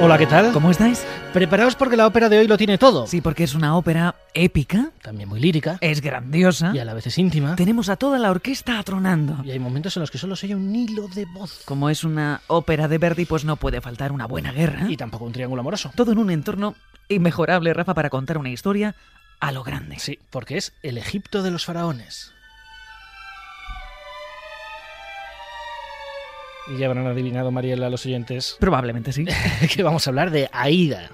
Hola, ¿qué tal? ¿Cómo estáis? Preparaos porque la ópera de hoy lo tiene todo. Sí, porque es una ópera épica, También muy lírica es grandiosa. y a la vez es íntima. Tenemos a toda la orquesta atronando. Y hay momentos en los que solo se oye un hilo de voz. Como es una ópera de Verdi, pues no puede faltar una buena guerra. Y tampoco un triángulo amoroso. Todo en un entorno inmejorable, Rafa, para contar una historia a lo grande. Sí, porque es el Egipto de los faraones. Y ya habrán adivinado, Mariela, los oyentes, Probablemente sí. que vamos a hablar de Aida.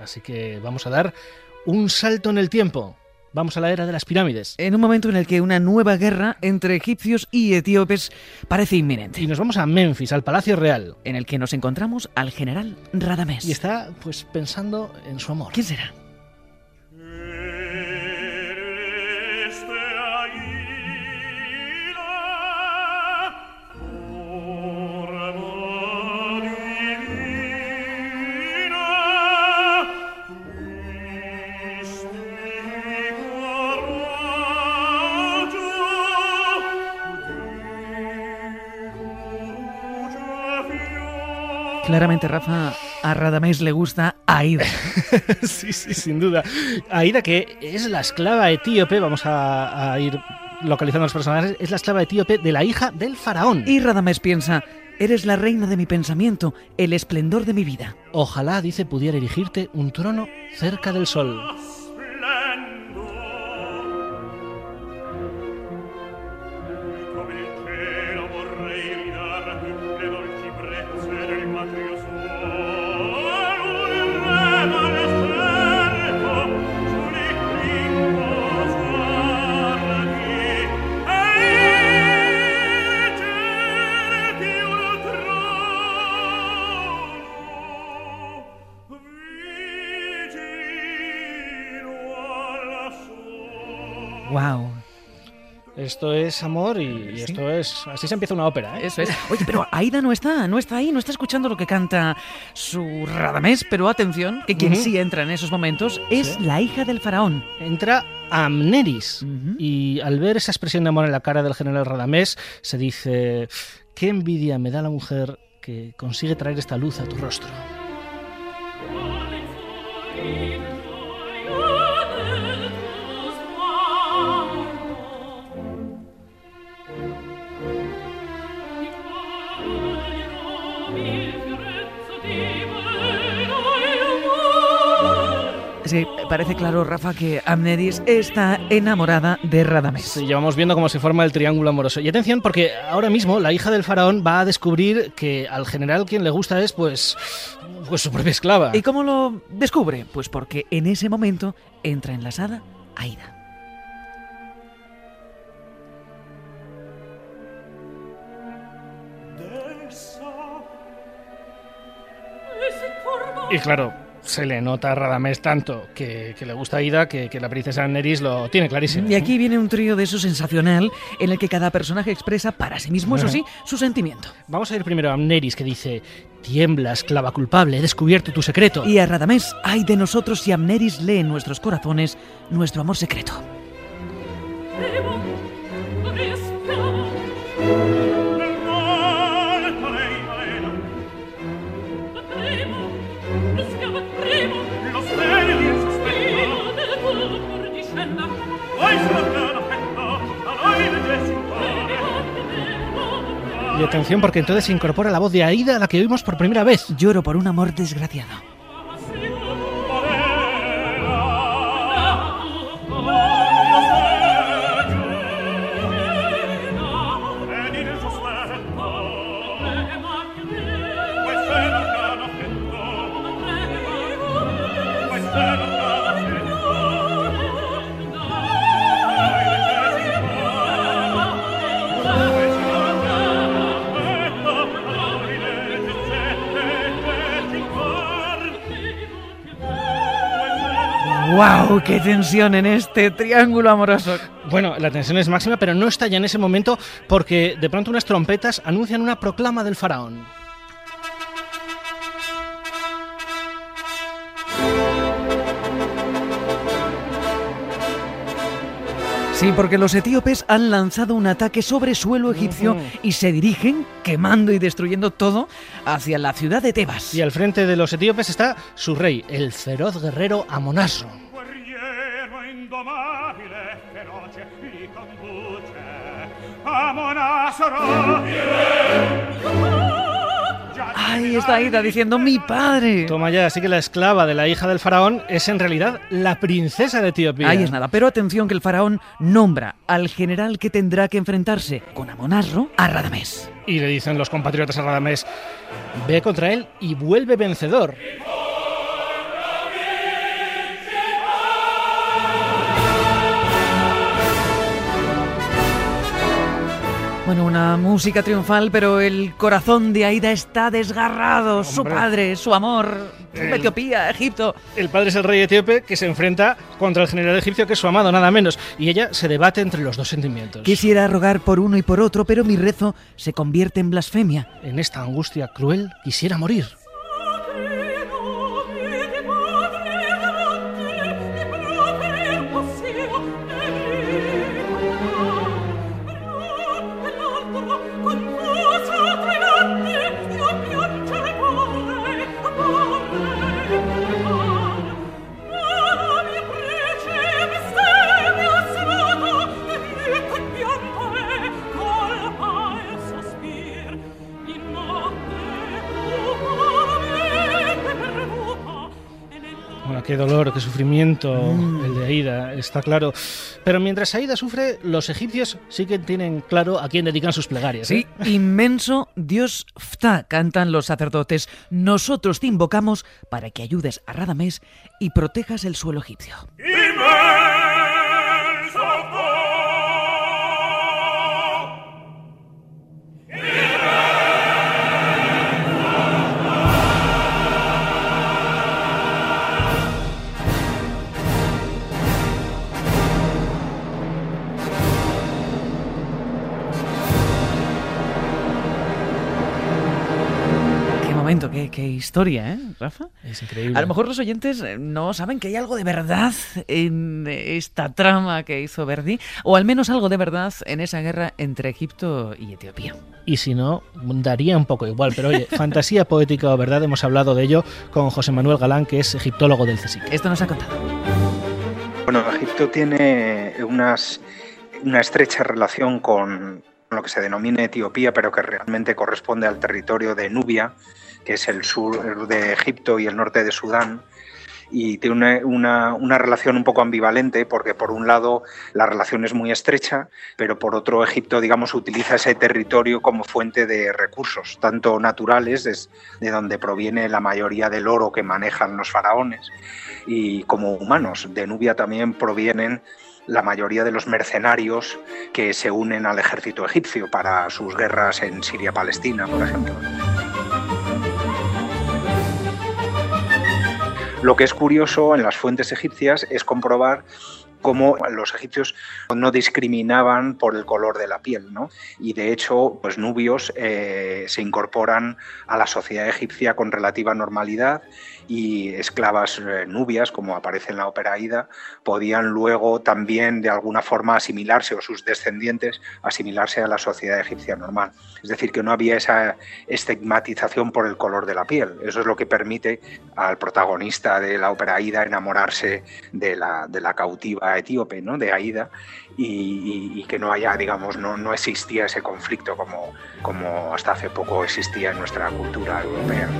Así que vamos a dar un salto en el tiempo. Vamos a la era de las pirámides. En un momento en el que una nueva guerra entre egipcios y etíopes parece inminente. Y nos vamos a Memphis, al Palacio Real. En el que nos encontramos al general Radamés. Y está, pues, pensando en su amor. ¿Quién será? Claramente, Rafa, a Radamés le gusta Aida. sí, sí, sin duda. Aida, que es la esclava etíope, vamos a, a ir localizando los personajes, es la esclava etíope de la hija del faraón. Y Radamés piensa, eres la reina de mi pensamiento, el esplendor de mi vida. Ojalá, dice, pudiera erigirte un trono cerca del sol. Esto es amor y, y esto es... Así se empieza una ópera, ¿eh? Eso es. Oye, pero Aida no está, no está ahí, no está escuchando lo que canta su Radamés, pero atención, que quien sí entra en esos momentos es Sí. la hija del faraón. Entra Amneris y al ver esa expresión de amor en la cara del general Radamés se dice, qué envidia me da la mujer que consigue traer esta luz a tu rostro. Sí, parece claro, Rafa, que Amneris está enamorada de Radamés. Sí, llevamos viendo cómo se forma el triángulo amoroso. Y atención, porque ahora mismo la hija del faraón va a descubrir que al general quien le gusta es, pues, pues su propia esclava. ¿Y cómo lo descubre? Pues porque en ese momento entra enlasada Aida. Y claro, se le nota a Radamés tanto que, que le gusta a Ida que, que la princesa Neris lo tiene clarísimo. Y aquí viene un trío de eso sensacional en el que cada personaje expresa para sí mismo, eso sí, su sentimiento. Vamos a ir primero a Amneris que dice, tiembla, esclava culpable, he descubierto tu secreto. Y a Radamés, ay de nosotros si Amneris lee en nuestros corazones nuestro amor secreto. Atención porque entonces se incorpora la voz de Aida la que oímos por primera vez. Lloro por un amor desgraciado. ¡Wow! ¡Qué tensión en este triángulo amoroso! Bueno, la tensión es máxima, pero no está ya en ese momento porque de pronto unas trompetas anuncian una proclama del faraón. Sí, porque los etíopes han lanzado un ataque sobre suelo egipcio y se dirigen, quemando y destruyendo todo, hacia la ciudad de Tebas. Y al frente de los etíopes está su rey, el feroz guerrero Amonasro. Indomabile, feroce, li conduce a Monasoro. Ahí está Aida diciendo mi padre. Toma ya, así que la esclava de la hija del faraón es en realidad la princesa de Etiopía. Ahí es nada, pero atención que el faraón nombra al general que tendrá que enfrentarse con Amonasro a Radamés. Y le dicen los compatriotas a Radamés, ve contra él y vuelve vencedor. Bueno, una música triunfal, pero el corazón de Aida está desgarrado. Su padre, su amor, El- Etiopía, Egipto. El padre es el rey etíope que se enfrenta contra el general egipcio que es su amado, nada menos. Y ella se debate entre los dos sentimientos. Quisiera rogar por uno y por otro, pero mi rezo se convierte en blasfemia. En esta angustia cruel quisiera morir. Qué dolor, qué sufrimiento el de Aida, está claro. Pero mientras Aida sufre, los egipcios sí que tienen claro a quién dedican sus plegarias. Sí, ¿eh? inmenso Dios Phta, cantan los sacerdotes. Nosotros te invocamos para que ayudes a Radamés y protejas el suelo egipcio. Inmenso momento, qué, qué historia, ¿eh, Rafa? Es increíble. A lo mejor los oyentes eh, no saben que hay algo de verdad en esta trama que hizo Verdi, o al menos algo de verdad en esa guerra entre Egipto y Etiopía. Y si no, daría un poco igual. Pero oye, fantasía poética o verdad, hemos hablado de ello con José Manuel Galán, que es egiptólogo del CSIC. Esto nos ha contado. Bueno, Egipto tiene unas, una estrecha relación con lo que se denomina Etiopía, pero que realmente corresponde al territorio de Nubia, que es el sur de Egipto y el norte de Sudán. Y tiene una, una- relación un poco ambivalente, porque por un lado la relación es muy estrecha, pero por otro Egipto, digamos, utiliza ese territorio como fuente de recursos, tanto naturales, es de donde proviene la mayoría del oro que manejan los faraones, y como humanos. De Nubia también provienen la mayoría de los mercenarios que se unen al ejército egipcio para sus guerras en Siria-Palestina, por ejemplo. Lo que es curioso en las fuentes egipcias es comprobar cómo los egipcios no discriminaban por el color de la piel, ¿no? Y de hecho, pues nubios eh, se incorporan a la sociedad egipcia con relativa normalidad y esclavas eh, nubias, como aparece en la ópera Aida, podían luego también de alguna forma asimilarse, o sus descendientes asimilarse a la sociedad egipcia normal. Es decir, que no había esa estigmatización por el color de la piel. Eso es lo que permite al protagonista de la ópera Aida enamorarse de la, de la cautiva etíope, ¿no? de Aida, y, y- y que no haya, digamos, no, no existía ese conflicto como, como hasta hace poco existía en nuestra cultura europea.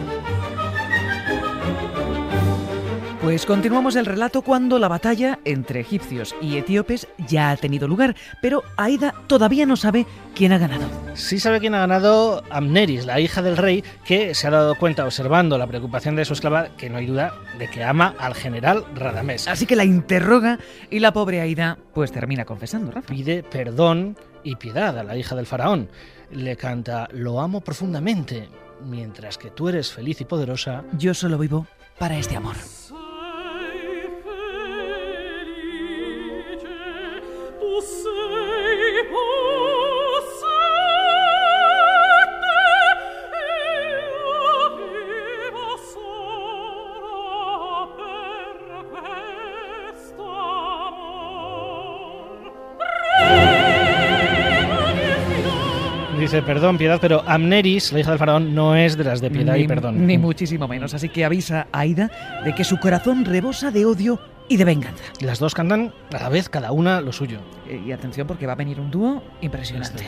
Pues continuamos el relato cuando la batalla entre egipcios y etíopes ya ha tenido lugar, pero Aida todavía no sabe quién ha ganado. Sí sabe quién ha ganado Amneris, la hija del rey, que se ha dado cuenta observando la preocupación de su esclava, que no hay duda de que ama al general Radamés. Así que la interroga y la pobre Aida pues termina confesando, Rafa. Pide perdón y piedad a la hija del faraón. Le canta, lo amo profundamente, mientras que tú eres feliz y poderosa. Yo solo vivo para este amor. Perdón, piedad, pero Amneris, la hija del faraón, no es de las de piedad ni, y perdón. Ni muchísimo menos. Así que avisa a Aida de que su corazón rebosa de odio y de venganza. Las dos cantan a la vez, cada una lo suyo. Eh, Y atención porque va a venir un dúo impresionante.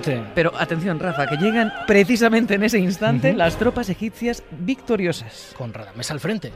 Impresionante. Pero atención, Rafa, que llegan precisamente en ese instante las tropas egipcias victoriosas. Con Radamés al frente.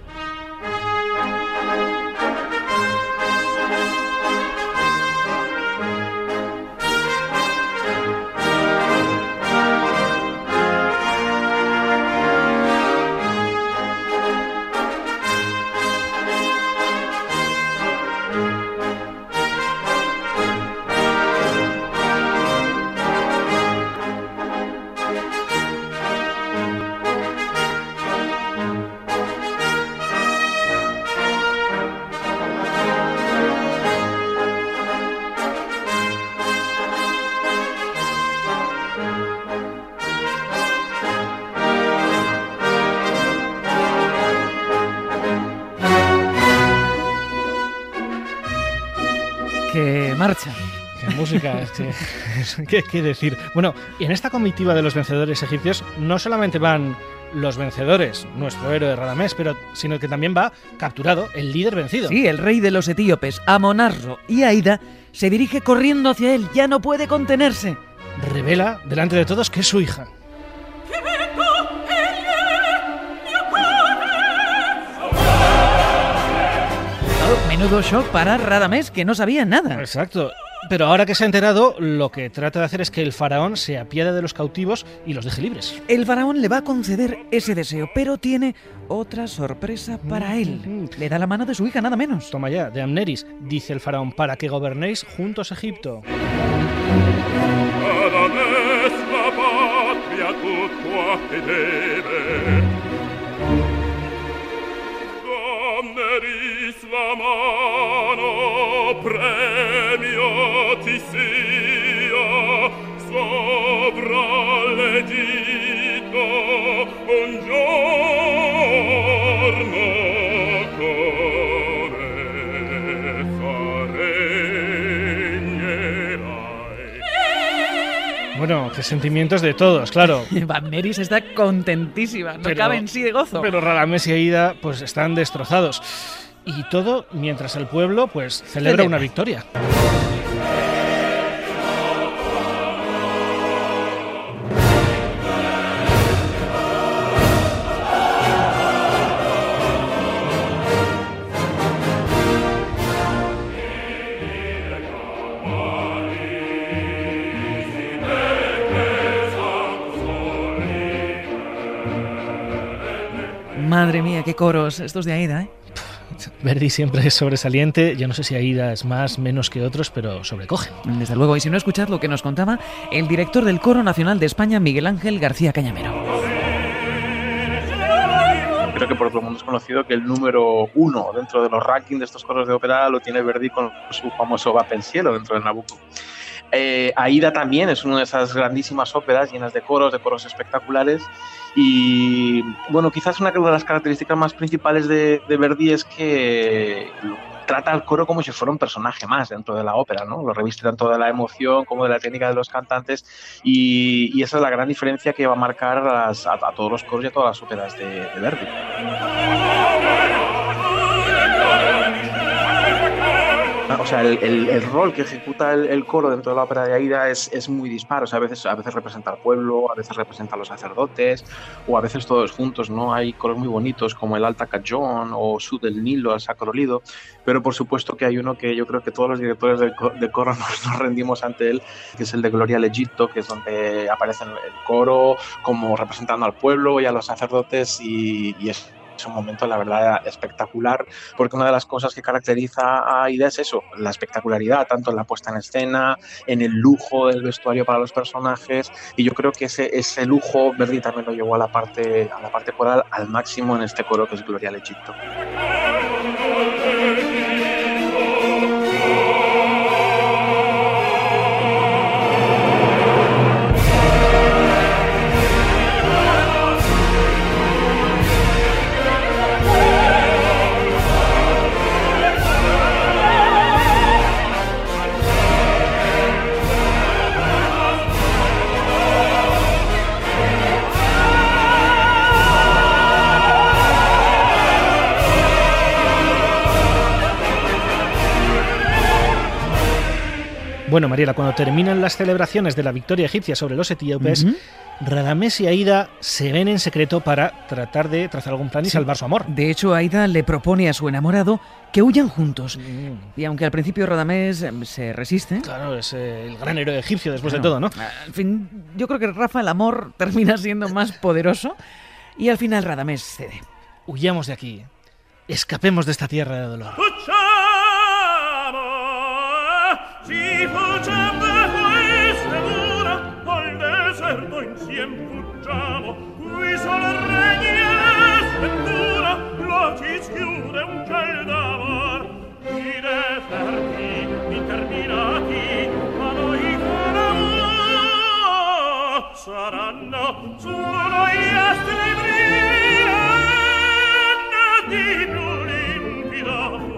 Música, es que, es que- ¿qué decir? Bueno, y en esta comitiva de los vencedores egipcios no solamente van los vencedores, nuestro héroe Radamés, pero sino que también va capturado el líder vencido. Sí, el rey de los etíopes, Amonarro y Aida, se dirige corriendo hacia él. Ya no puede contenerse. Revela delante de todos que es su hija. Menudo shock para Radamés, que no sabía nada. Exacto. Pero ahora que se ha enterado, lo que trata de hacer es que el faraón se apiade de los cautivos y los deje libres. El faraón le va a conceder ese deseo, pero tiene otra sorpresa para él. Le da la mano de su hija, nada menos. Toma ya, de Amneris, dice el faraón, para que gobernéis juntos Egipto. La patria. Sentimientos de todos, claro. Van Neris está contentísima, no Pero- cabe en sí de gozo. Pero Radamés y Aida pues están destrozados. Y todo mientras el pueblo pues celebra Celebra. una victoria. Madre mía, qué coros estos de Aida, ¿eh? Verdi siempre es sobresaliente. Yo no sé si Aida es más, menos que otros, pero sobrecoge. Desde luego, y si no escuchad lo que nos contaba el director del Coro Nacional de España, Miguel Ángel García Cañamero. Creo que por todo el mundo es conocido que el número uno dentro de los rankings de estos coros de ópera lo tiene Verdi con su famoso Va dentro del Nabucco. Eh, Aida también es una de esas grandísimas óperas llenas de coros, de coros espectaculares. Y bueno, quizás una de las características más principales de, Verdi es que trata al coro como si fuera un personaje más dentro de la ópera, ¿no? Lo reviste tanto de la emoción como de la técnica de los cantantes y, esa es la gran diferencia que va a marcar a, todos los coros y a todas las óperas de Verdi. O sea, el, el- el rol que ejecuta el, el coro dentro de la ópera de Aida es, es muy disparo. O sea, a veces, a veces representa al pueblo, a veces representa a los sacerdotes, o a veces todos juntos, ¿no? Hay coros muy bonitos como el Alta Cajón o Sud del Nilo, el Sacro Lido, pero por supuesto que hay uno que yo creo que todos los directores co- de coro nos, nos rendimos ante él, que es el de Gloria al Egipto, que es donde aparece el coro como representando al pueblo y a los sacerdotes y, y es es un momento, la verdad, espectacular, porque una de las cosas que caracteriza a Aida es eso, la espectacularidad, tanto en la puesta en escena, en el lujo del vestuario para los personajes, y yo creo que ese, ese lujo Verdi también lo llevó a la parte, a la parte coral al máximo en este coro que es Gloria al Egipto. Bueno, Mariela, cuando terminan las celebraciones de la victoria egipcia sobre los etíopes, Ujú. Radamés y Aida se ven en secreto para tratar de trazar algún plan y Sí. salvar su amor. De hecho, Aida le propone a su enamorado que huyan juntos. Mm, Y aunque al principio Radamés em, se resiste, Claro, es eh, el gran héroe egipcio después Claro. de todo, ¿no? Al fin, yo creo que Rafa, el amor termina siendo más poderoso y al final Radamés cede. Huyamos de aquí. Escapemos de esta tierra de dolor. sempre un ciel d'amor i deserti interminati ma noi saremo saranno su noi astri brillanti di più limpido.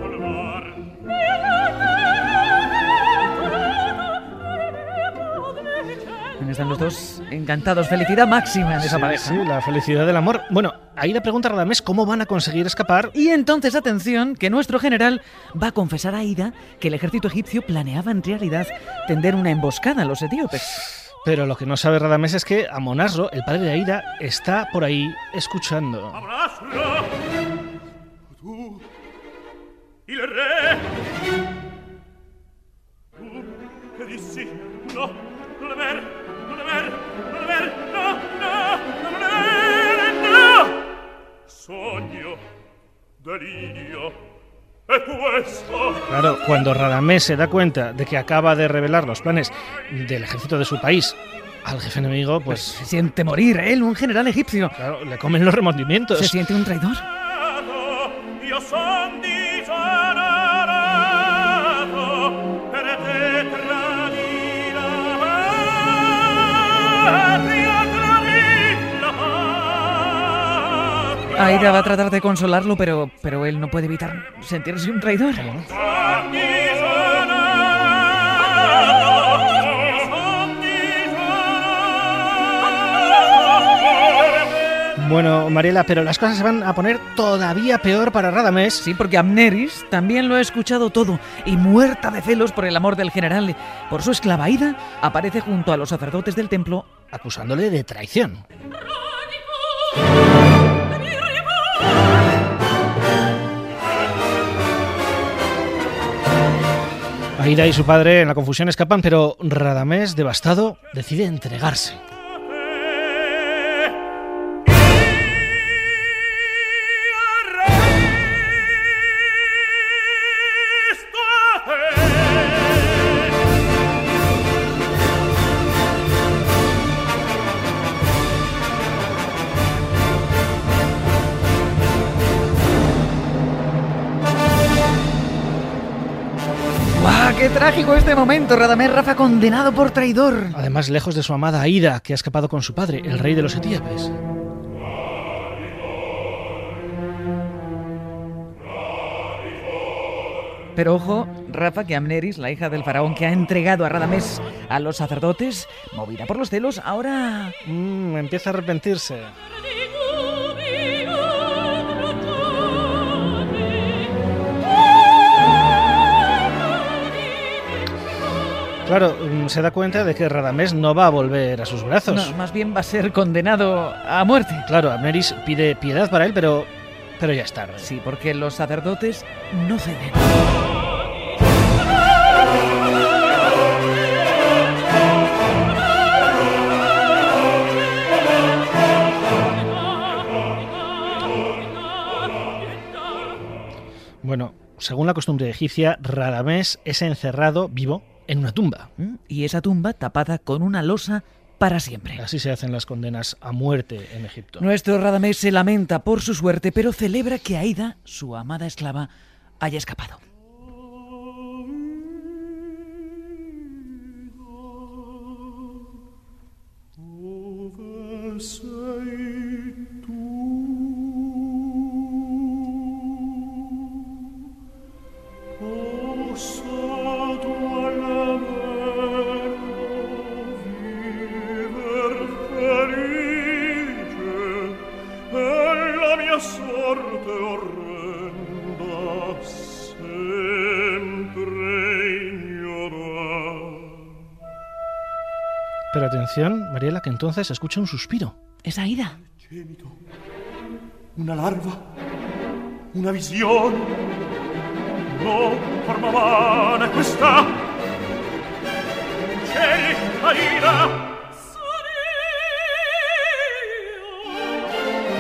Están los dos encantados. Felicidad máxima en esa Sí, pareja. sí, la felicidad del amor. Bueno, ahí le pregunta a Radamés cómo van a conseguir escapar. Y entonces, atención, que nuestro general va a confesar a Aida que el ejército egipcio planeaba en realidad tender una emboscada a los etíopes. Pero lo que no sabe Radamés es que Amonasro, el padre de Aida, está por ahí escuchando. Claro, cuando Radamés se da cuenta de que acaba de revelar los planes del ejército de su país al jefe enemigo, pues Se siente morir, él, un general egipcio. claro, le comen los remordimientos. Se siente un traidor. Aida va a tratar de consolarlo, pero, pero él no puede evitar sentirse un traidor. Bueno, Mariela, pero las cosas se van a poner todavía peor para Radamés. Sí, porque Amneris también lo ha escuchado todo y muerta de celos por el amor del general por su esclava Aida, aparece junto a los sacerdotes del templo acusándole de traición. Aida y su padre en la confusión escapan, pero Radamés, devastado, decide entregarse. ¡Qué trágico este momento! Radamés Rafa condenado por traidor. Además, lejos de su amada Aida, que ha escapado con su padre, el rey de los etíopes. Pero ojo, Rafa, que Amneris, la hija del faraón que ha entregado a Radamés a los sacerdotes, movida por los celos, ahora Mm, empieza a arrepentirse. Claro, mm, se da cuenta de que Radamés no va a volver a sus brazos. No, más bien va a ser condenado a muerte. Claro, Amneris pide piedad para él, pero, pero ya es tarde. Sí, porque los sacerdotes no ceden. Bueno, según la costumbre egipcia, Radamés es encerrado vivo en una tumba. ¿Mm? Y esa tumba tapada con una losa para siempre. Así se hacen las condenas a muerte en Egipto. Nuestro Radamés se lamenta por su suerte, pero celebra que Aida, su amada esclava, haya escapado. Entonces escucha un suspiro. Es Aida. Una larva, una visione. No, forma vana è questa. Cieli, Aida,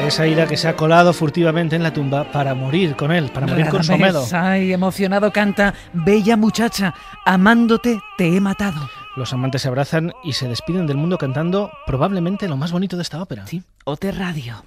Es Aida que se ha colado furtivamente en la tumba para morir con él, para morir con su amado. Radamés, ay, emocionado canta, bella muchacha, amándote te he matado. Los amantes se abrazan y se despiden del mundo cantando probablemente lo más bonito de esta ópera. Sí, Ote Radio.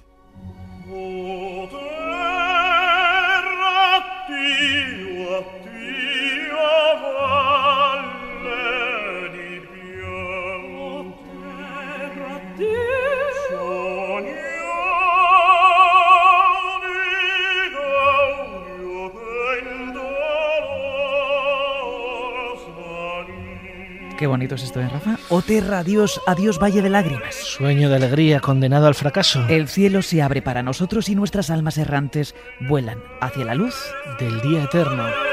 Qué bonito es esto, ¿eh, Rafa? Ote adiós, adiós Valle de Lágrimas. Sueño de alegría condenado al fracaso El cielo se abre para nosotros y nuestras almas errantes vuelan hacia la luz. del día eterno.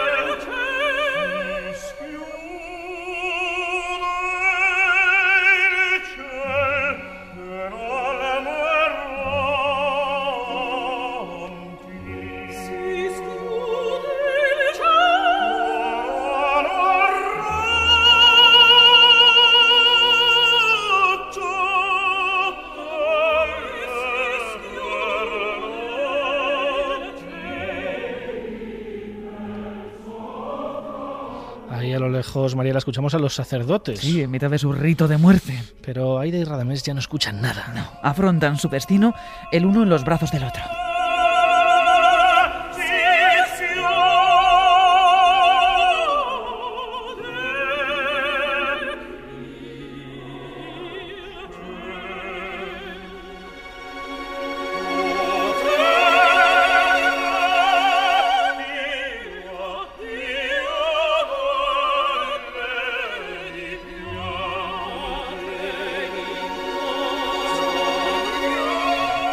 A lo lejos, Mariela, escuchamos a los sacerdotes. Sí, en mitad de su rito de muerte. Pero Aida y Radamés ya no escuchan nada. Afrontan su destino el uno en los brazos del otro.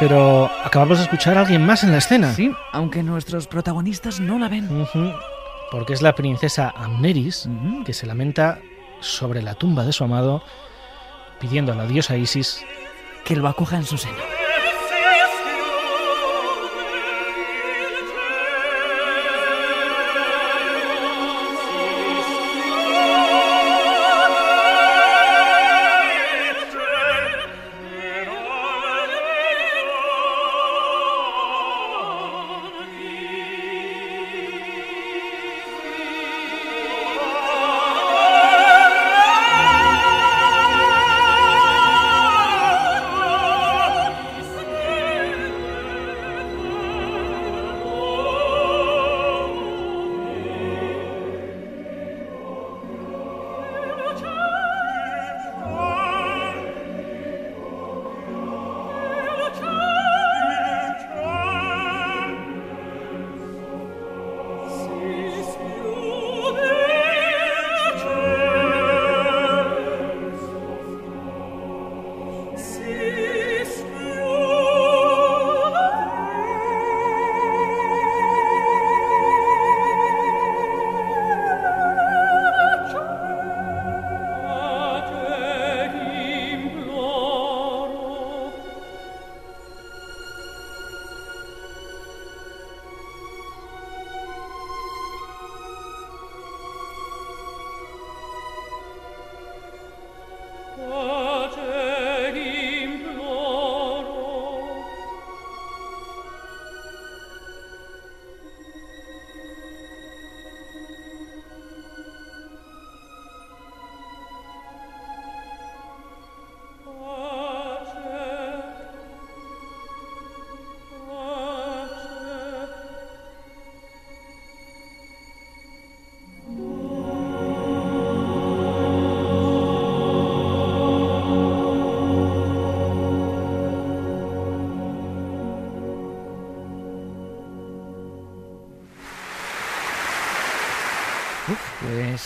Pero acabamos de escuchar a alguien más en la escena. Sí, aunque nuestros protagonistas no la ven. Porque es la princesa Amneris que se lamenta sobre la tumba de su amado, pidiendo a la diosa Isis Que lo acoja en su seno.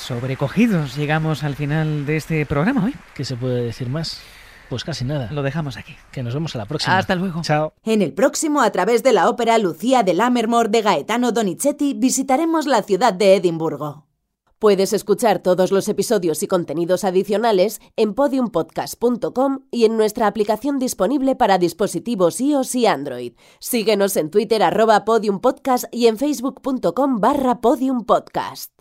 Sobrecogidos llegamos al final de este programa hoy. ¿Qué se puede decir más? Pues casi nada. Lo dejamos aquí. Que nos vemos a la próxima. Hasta luego. Chao. En el próximo, a través de la ópera Lucía de Lammermoor de Gaetano Donizetti, visitaremos la ciudad de Edimburgo. Puedes escuchar todos los episodios y contenidos adicionales en podiumpodcast.com y en nuestra aplicación disponible para dispositivos iOS y Android. Síguenos en Twitter arroba podiumpodcast y en facebook.com barra podiumpodcast.